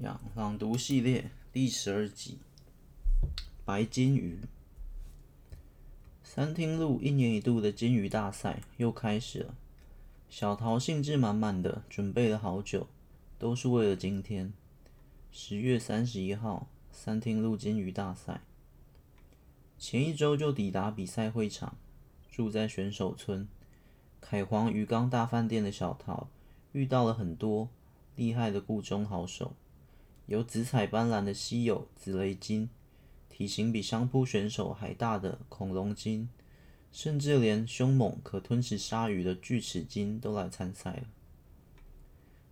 呀，朗读系列第十二集《白金鱼》。三厅路一年一度的金鱼大赛又开始了。小桃兴致满满的准备了好久，都是为了今天。十月三十一号，三厅路金鱼大赛。前一周就抵达比赛会场，住在选手村凯皇鱼缸大饭店的小桃，遇到了很多厉害的固中好手。有紫彩斑斓的稀有紫雷金，体型比相扑选手还大的恐龙金，甚至连凶猛可吞食鲨鱼的锯齿金都来参赛了。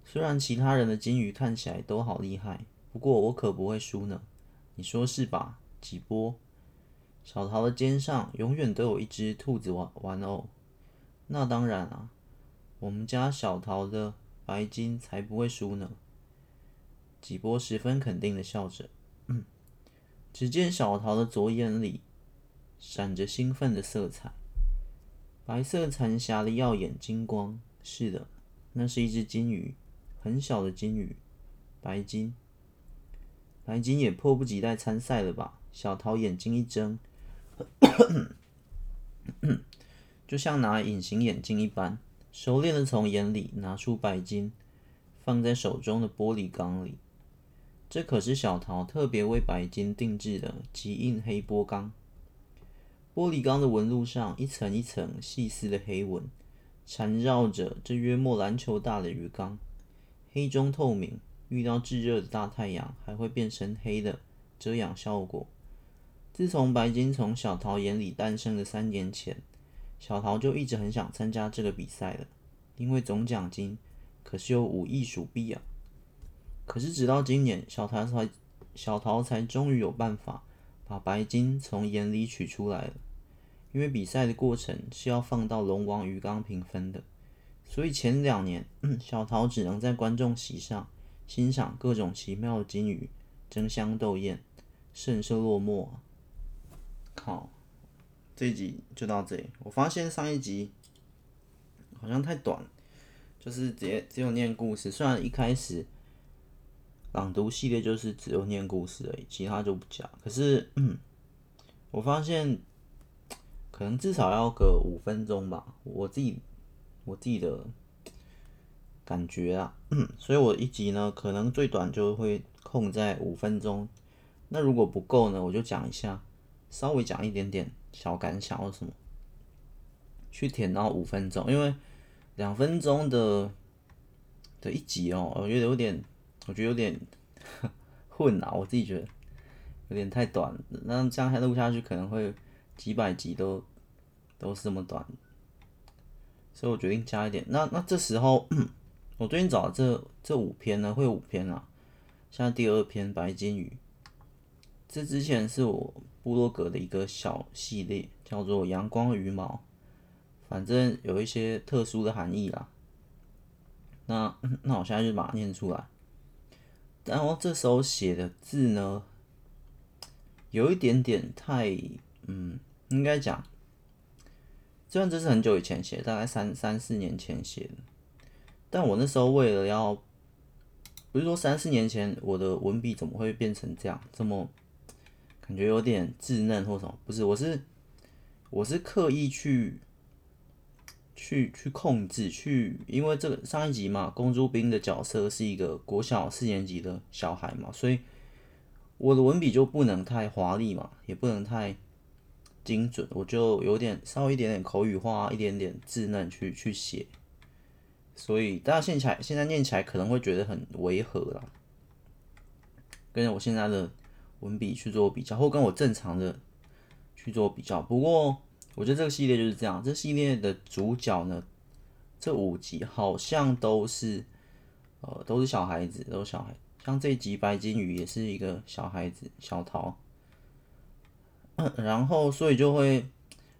虽然其他人的金鱼看起来都好厉害，不过我可不会输呢，你说是吧？几波？小桃的肩上永远都有一只兔子玩玩偶，那当然啊，我们家小桃的白金才不会输呢。几波十分肯定的笑着，嗯，只见小桃的左眼里闪着兴奋的色彩，白色残霞的耀眼金光。是的，那是一只金鱼，很小的金鱼，白金。白金也迫不及待参赛了吧？小桃眼睛一睁，就像拿隐形眼镜一般，熟练的从眼里拿出白金，放在手中的玻璃缸里。这可是小桃特别为白金定制的极硬黑玻缸，玻璃缸的纹路上一层一层细丝的黑纹，缠绕着这约莫篮球大的鱼缸，黑中透明，遇到炙热的大太阳还会变成黑的遮阳效果。自从白金从小桃眼里诞生的三年前，小桃就一直很想参加这个比赛了，因为总奖金可是有五亿鼠币啊！可是直到今年，小桃才小桃才终于有办法把白金从眼里取出来了。因为比赛的过程是要放到龙王鱼缸评分的，所以前两年小桃只能在观众席上欣赏各种奇妙的金鱼争相斗艳，甚是落寞。好，这一集就到这里。我发现上一集好像太短，就是直接只有念故事，虽然一开始。朗读系列就是只有念故事而已，其他就不讲。可是，嗯，我发现可能至少要个五分钟吧，我自己我自己的感觉啊，所以我一集呢，可能最短就会控在五分钟。那如果不够呢，我就讲一下，稍微讲一点点小感想或什么，去填到五分钟，因为两分钟的的一集哦，我觉得有点。我觉得有点 混啊，我自己觉得有点太短，那这样还录下去可能会几百集都都是这么短，所以我决定加一点。那那这时候我最近找的这这五篇呢，会有五篇啊，现在第二篇白金鱼，这之前是我部落格的一个小系列，叫做阳光羽毛，反正有一些特殊的含义啦。那 那我现在就把它念出来。然后这时候写的字呢，有一点点太，嗯，应该讲，虽然这是很久以前写，大概三三四年前写的，但我那时候为了要，不是说三四年前我的文笔怎么会变成这样，这么感觉有点稚嫩或什么？不是，我是我是刻意去。去去控制去，因为这个上一集嘛，公主兵的角色是一个国小四年级的小孩嘛，所以我的文笔就不能太华丽嘛，也不能太精准，我就有点稍微一点点口语化，一点点稚嫩去去写，所以大家现起来现在念起来可能会觉得很违和啦，跟我现在的文笔去做比较，或跟我正常的去做比较，不过。我觉得这个系列就是这样。这系列的主角呢，这五集好像都是，呃，都是小孩子，都是小孩。像这一集白金鱼也是一个小孩子，小桃。然后所以就会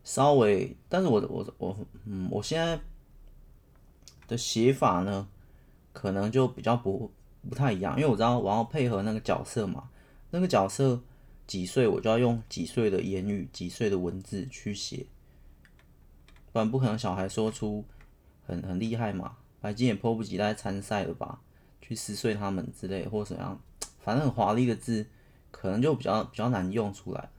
稍微，但是我我我嗯，我现在的写法呢，可能就比较不不太一样，因为我知道我要配合那个角色嘛，那个角色。几岁我就要用几岁的言语、几岁的文字去写，不然不可能小孩说出很很厉害嘛。白金也迫不及待参赛了吧，去撕碎他们之类或怎样，反正很华丽的字，可能就比较比较难用出来。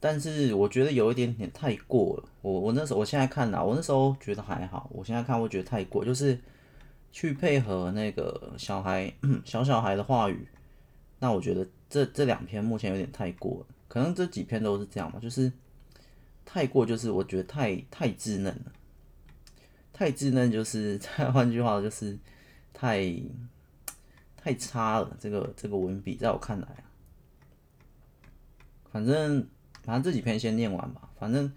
但是我觉得有一点点太过了。我我那时候我现在看啊，我那时候觉得还好，我现在看我觉得太过，就是去配合那个小孩 小小孩的话语，那我觉得这这两篇目前有点太过了。可能这几篇都是这样吧，就是太过，就是我觉得太太稚嫩了，太稚嫩，就是 再换句话就是太太差了。这个这个文笔在我看来，反正。反正这几篇先念完吧。反正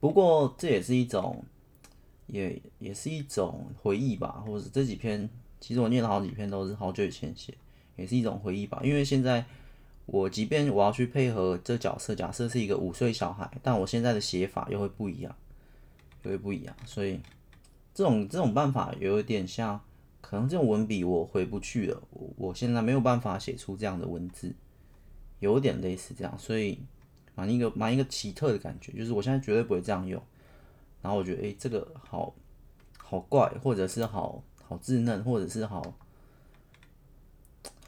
不过这也是一种，也也是一种回忆吧。或者这几篇，其实我念了好几篇都是好久以前写，也是一种回忆吧。因为现在我即便我要去配合这角色，假设是一个五岁小孩，但我现在的写法又会不一样，又会不一样。所以这种这种办法有一点像，可能这种文笔我回不去了。我我现在没有办法写出这样的文字，有点类似这样，所以。蛮一个蛮一个奇特的感觉，就是我现在绝对不会这样用。然后我觉得，诶、这个好好怪，或者是好好稚嫩，或者是好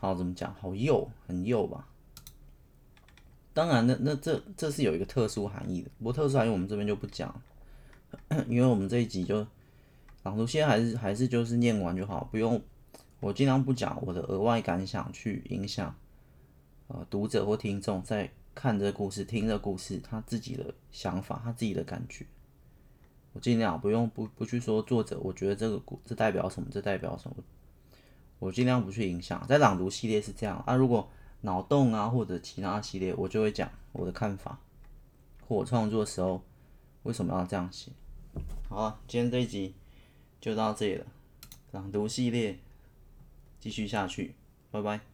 好怎么讲，好幼，很幼吧。当然，那那这这是有一个特殊含义的。不过特殊含义我们这边就不讲，因为我们这一集就朗读先还是还是就是念完就好，不用我尽量不讲我的额外感想去影响呃读者或听众在。看这故事，听这故事，他自己的想法，他自己的感觉，我尽量不用不不去说作者，我觉得这个故这代表什么，这代表什么，我尽量不去影响。在朗读系列是这样啊，如果脑洞啊或者其他系列，我就会讲我的看法，或我创作的时候为什么要这样写。好啊，今天这一集就到这里了，朗读系列继续下去，拜拜。